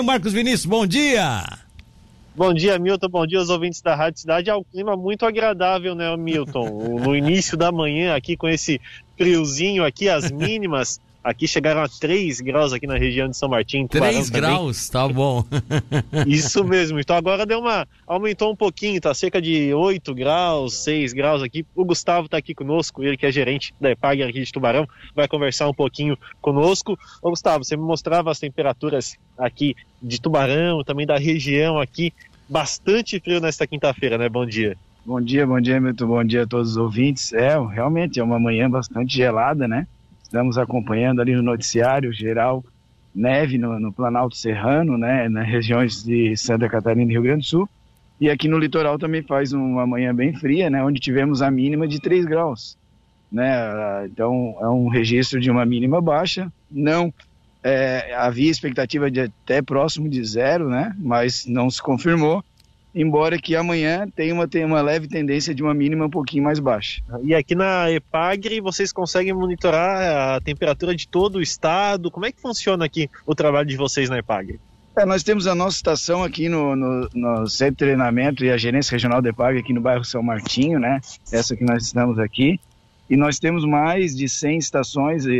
Marcos Vinícius, bom dia. Bom dia, Milton. Bom dia aos ouvintes da Rádio Cidade. É um clima muito agradável, né, Milton? No início da manhã, aqui com esse friozinho aqui, as mínimas Aqui chegaram a 3 graus aqui na região de São Martim. 3 graus, tá bom. Isso mesmo. Então agora deu uma. aumentou um pouquinho, tá cerca de 8 graus, 6 graus aqui. O Gustavo tá aqui conosco, ele que é gerente da EPAG aqui de Tubarão, vai conversar um pouquinho conosco. Ô Gustavo, você me mostrava as temperaturas aqui de Tubarão, também da região aqui. Bastante frio nesta quinta-feira, né? Bom dia. Bom dia, bom dia, muito bom dia a todos os ouvintes. É, realmente é uma manhã bastante gelada, né? Estamos acompanhando ali no noticiário geral neve no, no, Planalto Serrano, né, nas regiões de Santa Catarina e Rio Grande do Sul. E aqui no litoral também faz uma manhã bem fria, né, onde tivemos a mínima de 3 graus. Né, então é um registro de uma mínima baixa. Não é, havia expectativa de até próximo de zero, né, mas não se confirmou embora que amanhã tenha uma, tenha uma leve tendência de uma mínima um pouquinho mais baixa. E aqui na EPAGRE vocês conseguem monitorar a temperatura de todo o estado? Como é que funciona aqui o trabalho de vocês na EPAGRE? É, nós temos a nossa estação aqui no, no, no, Centro de Treinamento e a Gerência Regional da EPAG aqui no bairro São Martinho, né? Essa que nós estamos aqui. E nós temos mais de 100 estações uh,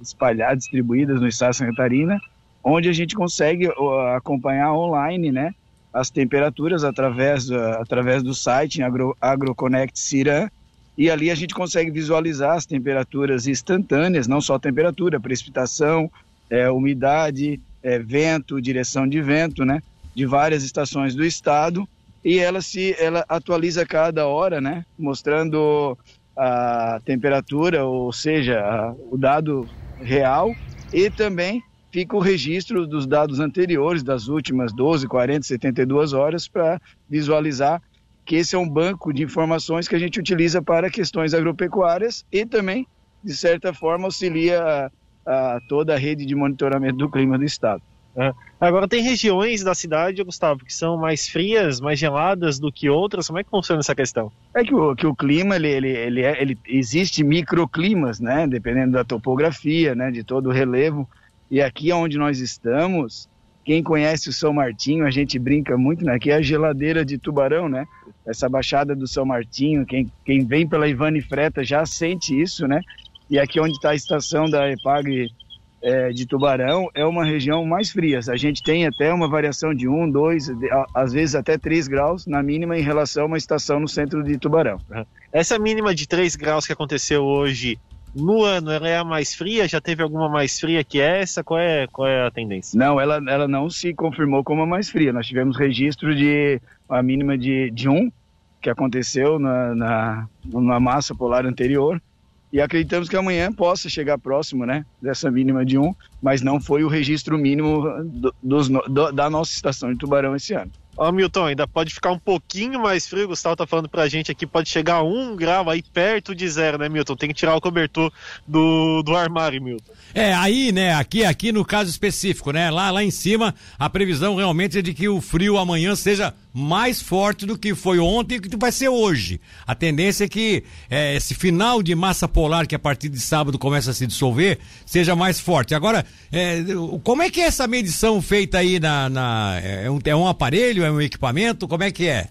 espalhadas, distribuídas no estado de Santa Catarina, onde a gente consegue acompanhar online, né? As temperaturas através, através do site Agro, AgroConnect Ciran e ali a gente consegue visualizar as temperaturas instantâneas, não só temperatura, precipitação, é, umidade, é, vento, direção de vento, né, de várias estações do estado e ela se ela atualiza cada hora, né, mostrando a temperatura, ou seja, a, o dado real e também fica o registro dos dados anteriores, das últimas 12, 40, 72 horas, para visualizar que esse é um banco de informações que a gente utiliza para questões agropecuárias e também, de certa forma, auxilia a, a toda a rede de monitoramento do clima do estado. É. Agora, tem regiões da cidade, Gustavo, que são mais frias, mais geladas do que outras. Como é que funciona essa questão? É que o, que o clima, ele, ele, ele, é, ele existe microclimas, né? Dependendo da topografia, né? De todo o relevo. E aqui onde nós estamos, quem conhece o São Martinho, a gente brinca muito, né? Que é a geladeira de Tubarão, né? Essa baixada do São Martinho, quem, quem vem pela Ivane Freta já sente isso, né? E aqui onde está a estação da EPAG é, de Tubarão é uma região mais fria. A gente tem até uma variação de 1, 2, às vezes até 3 graus na mínima em relação a uma estação no centro de Tubarão. Essa mínima de 3 graus que aconteceu hoje no ano ela é a mais fria? Já teve alguma mais fria que essa? Qual é, qual é a tendência? Não, ela, ela não se confirmou como a mais fria. Nós tivemos registro de a mínima de, de 1, que aconteceu na, na, na massa polar anterior, e acreditamos que amanhã possa chegar próximo né, dessa mínima de 1, mas não foi o registro mínimo do, dos, do, da nossa estação de Tubarão esse ano. Ó, Milton, ainda pode ficar um pouquinho mais frio. O Gustavo tá falando pra gente aqui, pode chegar a um grau aí perto de zero, né, Milton? Tem que tirar o cobertor do, do armário, Milton. É, aí, né, aqui, aqui no caso específico, né, lá, lá em cima, a previsão realmente é de que o frio amanhã seja mais forte do que foi ontem e que vai ser hoje. A tendência é que é, esse final de massa polar, que a partir de sábado começa a se dissolver, seja mais forte. Agora, é, como é que é essa medição feita aí na. na é, um, é um aparelho, é um equipamento? Como é que é?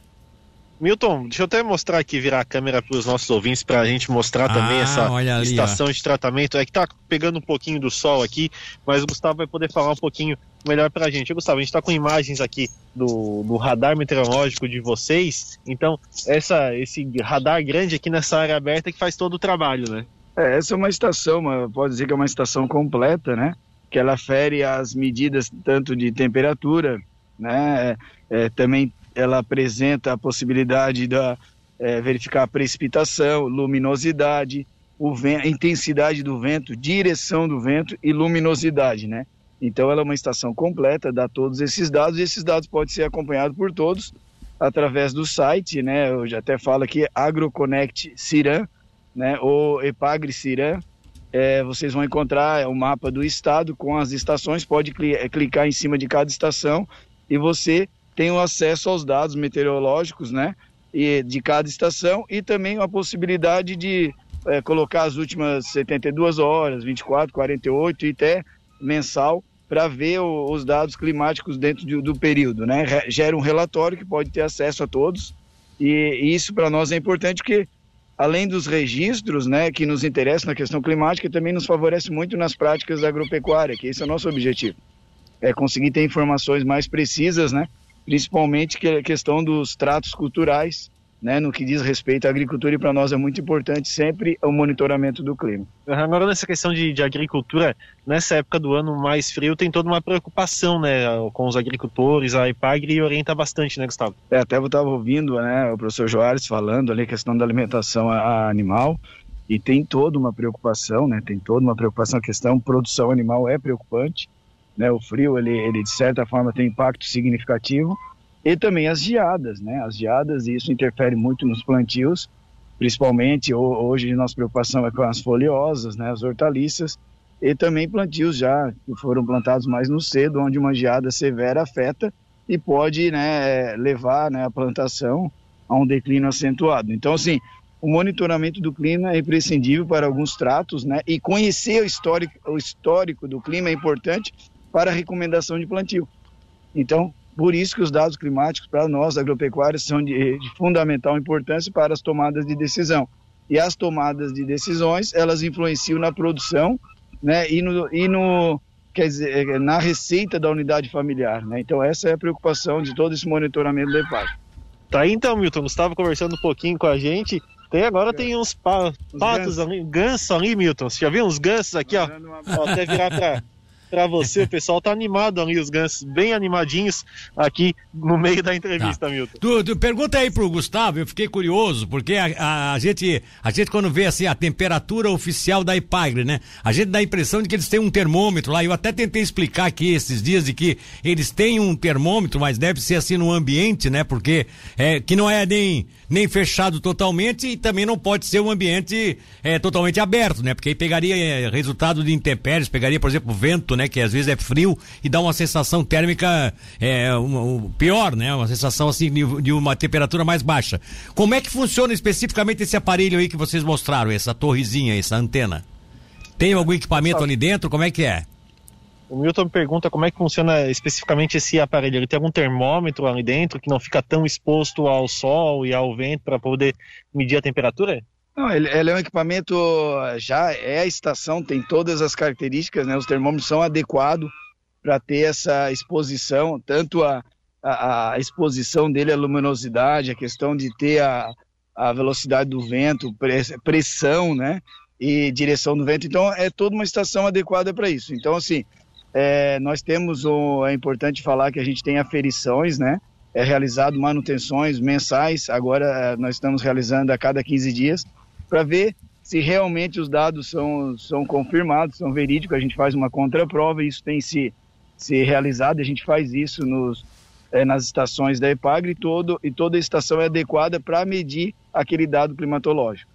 Milton, deixa eu até mostrar aqui, virar a câmera para os nossos ouvintes, para a gente mostrar também ah, essa ali, estação ó. de tratamento. É que tá pegando um pouquinho do sol aqui, mas o Gustavo vai poder falar um pouquinho melhor para a gente. Gustavo, a gente está com imagens aqui do, do, radar meteorológico de vocês, então essa, esse radar grande aqui nessa área aberta que faz todo o trabalho, né? É, essa é uma estação, uma, pode dizer que é uma estação completa, né? Que ela fere as medidas tanto de temperatura, né? É, é também ela apresenta a possibilidade de é, verificar a precipitação, luminosidade, o vento, a intensidade do vento, direção do vento e luminosidade, né? Então ela é uma estação completa, dá todos esses dados e esses dados podem ser acompanhados por todos através do site, né? Eu já até falo aqui AgroConnect Ciran, né? Ou Epagre Ciran. É, vocês vão encontrar o mapa do estado com as estações, pode clicar em cima de cada estação e você tenham acesso aos dados meteorológicos, né? E de cada estação e também a possibilidade de é, colocar as últimas 72 horas, 24, 48 e até mensal para ver o, os dados climáticos dentro de, do período, né? Gera um relatório que pode ter acesso a todos e, e isso para nós é importante porque além dos registros, né, que nos interessam na questão climática, também nos favorece muito nas práticas da agropecuária, que esse é o nosso objetivo. É conseguir ter informações mais precisas, né, principalmente que a questão dos tratos culturais, né, no que diz respeito à agricultura, e para nós é muito importante sempre o monitoramento do clima. Agora, nessa questão de, de, agricultura, nessa época do ano mais frio, tem toda uma preocupação né, com os agricultores, a IPAGRE orienta bastante, né, Gustavo? É, até eu estava ouvindo né, o professor Joares falando ali a questão da alimentação animal, e tem toda uma preocupação, né, tem toda uma preocupação, a questão produção animal é preocupante, né, o frio, ele, ele de certa forma tem impacto significativo, e também as geadas, né? As geadas, e isso interfere muito nos plantios, principalmente hoje nossa preocupação é com as folhosas, né? As hortaliças, e também plantios já que foram plantados mais no cedo, onde uma geada severa afeta e pode né, levar né, a plantação a um declínio acentuado. Então, assim, o monitoramento do clima é imprescindível para alguns tratos, né? E conhecer o histórico, o histórico do clima é importante para recomendação de plantio. Então, por isso que os dados climáticos para nós agropecuários são de, de fundamental importância para as tomadas de decisão. E as tomadas de decisões, elas influenciam na produção, né, e no, e no quer dizer, é, na receita da unidade familiar, né? Então essa é a preocupação de todo esse monitoramento do EPAG. Tá aí então, Milton, Gustavo conversando um pouquinho com a gente. Tem agora tem uns pa, patos ali, ganso ali, Milton. Você já viu uns gansos aqui, ó? ó até virar para para você. O pessoal tá animado ali, os gansos bem animadinhos aqui no meio da entrevista, tá. Milton. Tu, tu, pergunta aí pro Gustavo, eu fiquei curioso, porque a, a, a, gente, a gente quando vê assim a temperatura oficial da Ipagre, né? A gente dá a impressão de que eles têm um termômetro lá. Eu até tentei explicar aqui esses dias de que eles têm um termômetro, mas deve ser assim no ambiente, né? Porque é, que não é nem, nem fechado totalmente e também não pode ser um ambiente é, totalmente aberto, né? Porque aí pegaria é, resultado de intempéries, pegaria, por exemplo, vento, né? Que às vezes é frio e dá uma sensação térmica é, um, um, pior, né? Uma sensação assim de, de, uma temperatura mais baixa. Como é que funciona especificamente esse aparelho aí que vocês mostraram, essa torrezinha, essa antena? Tem algum equipamento ali dentro? Como é que é? O Milton me pergunta como é que funciona especificamente esse aparelho. Ele tem algum termômetro ali dentro que não fica tão exposto ao sol e ao vento para poder medir a temperatura? Não, ele, ele, é um equipamento, já é a estação, tem todas as características, né? Os termômetros são adequados para ter essa exposição, tanto a, a, a, exposição dele à luminosidade, a questão de ter a, a velocidade do vento, pressão, né? E direção do vento. Então, é toda uma estação adequada para isso. Então, assim, é, nós temos, o, é importante falar que a gente tem aferições, né? É realizado manutenções mensais, agora nós estamos realizando a cada 15 dias para ver se realmente os dados são, são confirmados, são verídicos, a gente faz uma contraprova, isso tem se, se realizado, a gente faz isso nos, é, nas estações da EPAGRE e, todo, e toda a estação é adequada para medir aquele dado climatológico.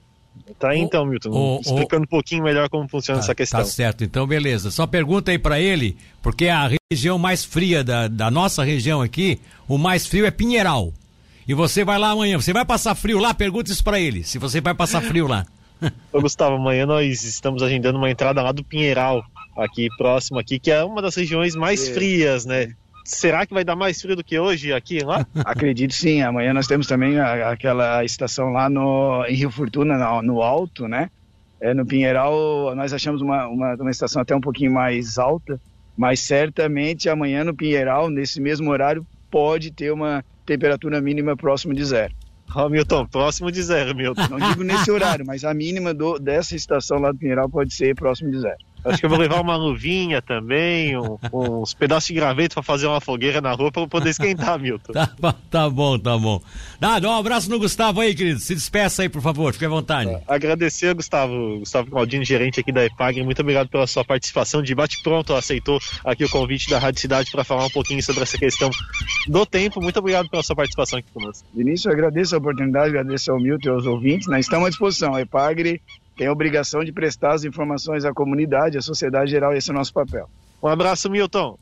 Tá aí então, Milton, o, explicando o, um pouquinho melhor como funciona tá, essa questão. Tá certo, então beleza. Só pergunta aí para ele, porque a região mais fria da, da nossa região aqui, o mais frio é Pinheiral. E você vai lá amanhã, você vai passar frio lá? Pergunta isso pra ele, se você vai passar frio lá. Ô Gustavo, amanhã nós estamos agendando uma entrada lá do Pinheiral, aqui próximo aqui, que é uma das regiões mais é. frias, né? Será que vai dar mais frio do que hoje aqui lá? Acredito sim. Amanhã nós temos também a, aquela estação lá no, em Rio Fortuna, no, no alto, né? É, no Pinheiral nós achamos uma, uma, uma estação até um pouquinho mais alta, mas certamente amanhã no Pinheiral, nesse mesmo horário, pode ter uma temperatura mínima próxima de zero. Oh, Milton, próximo de zero, Milton. Não digo nesse horário, mas a mínima do, dessa estação lá do Pinheiral pode ser próximo de zero. Acho que eu vou levar uma luvinha também, um, uns pedaços de graveto para fazer uma fogueira na rua para poder esquentar, Milton. Tá, tá, bom, tá bom. Nada, um abraço no Gustavo aí, querido. Se despeça aí, por favor, fique à vontade. É, agradecer, Gustavo, Gustavo Claudino, gerente aqui da EPAG. Muito obrigado pela sua participação. De bate-pronto, aceitou aqui o convite da Rádio Cidade para falar um pouquinho sobre essa questão do tempo. Muito obrigado pela sua participação aqui conosco. Vinícius, eu agradeço a oportunidade, agradeço ao Milton e aos ouvintes. Nós estamos à disposição. A EPAGRE tem a obrigação de prestar as informações à comunidade, à sociedade geral, esse é o nosso papel. Um abraço, Milton.